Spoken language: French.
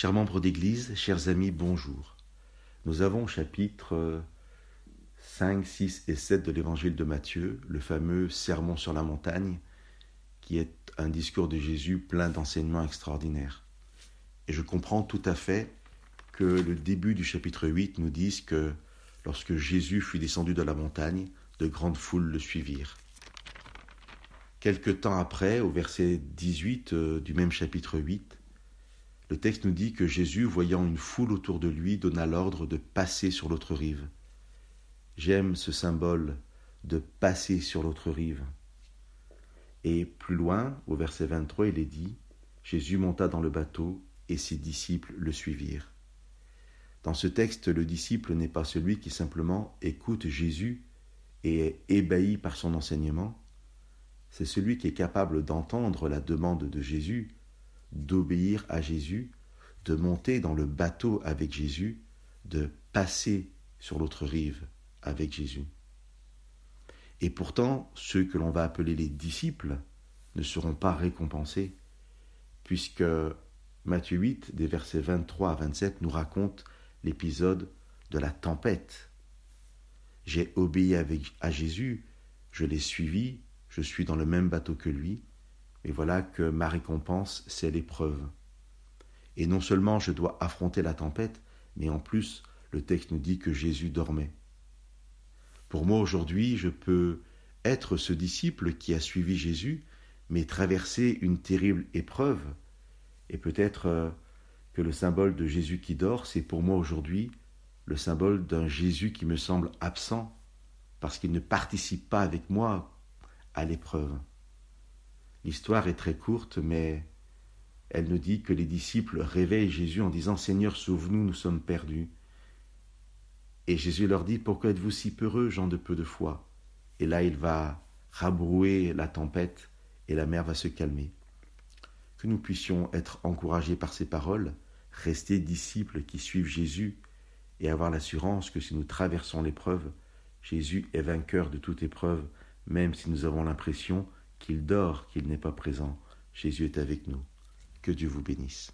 Chers membres d'Église, chers amis, bonjour. Nous avons au chapitre 5, 6 et 7 de l'Évangile de Matthieu, le fameux Sermon sur la montagne, qui est un discours de Jésus plein d'enseignements extraordinaires. Et je comprends tout à fait que le début du chapitre 8 nous dise que lorsque Jésus fut descendu de la montagne, de grandes foules le suivirent. Quelque temps après, au verset 18 euh, du même chapitre 8, le texte nous dit que Jésus, voyant une foule autour de lui, donna l'ordre de passer sur l'autre rive. J'aime ce symbole de passer sur l'autre rive. Et plus loin, au verset 23, il est dit, Jésus monta dans le bateau et ses disciples le suivirent. Dans ce texte, le disciple n'est pas celui qui simplement écoute Jésus et est ébahi par son enseignement, c'est celui qui est capable d'entendre la demande de Jésus d'obéir à Jésus, de monter dans le bateau avec Jésus, de passer sur l'autre rive avec Jésus. Et pourtant, ceux que l'on va appeler les disciples ne seront pas récompensés, puisque Matthieu 8, des versets 23 à 27, nous raconte l'épisode de la tempête. J'ai obéi à Jésus, je l'ai suivi, je suis dans le même bateau que lui, et voilà que ma récompense, c'est l'épreuve. Et non seulement je dois affronter la tempête, mais en plus, le texte nous dit que Jésus dormait. Pour moi aujourd'hui, je peux être ce disciple qui a suivi Jésus, mais traverser une terrible épreuve. Et peut-être euh, que le symbole de Jésus qui dort, c'est pour moi aujourd'hui le symbole d'un Jésus qui me semble absent, parce qu'il ne participe pas avec moi à l'épreuve. L'histoire est très courte, mais elle nous dit que les disciples réveillent Jésus en disant Seigneur, sauve-nous, nous sommes perdus. Et Jésus leur dit Pourquoi êtes-vous si peureux, gens de peu de foi? Et là, il va rabrouer la tempête et la mer va se calmer. Que nous puissions être encouragés par ces paroles, rester disciples qui suivent Jésus et avoir l'assurance que si nous traversons l'épreuve, Jésus est vainqueur de toute épreuve, même si nous avons l'impression qu'il dort, qu'il n'est pas présent. Jésus est avec nous. Que Dieu vous bénisse.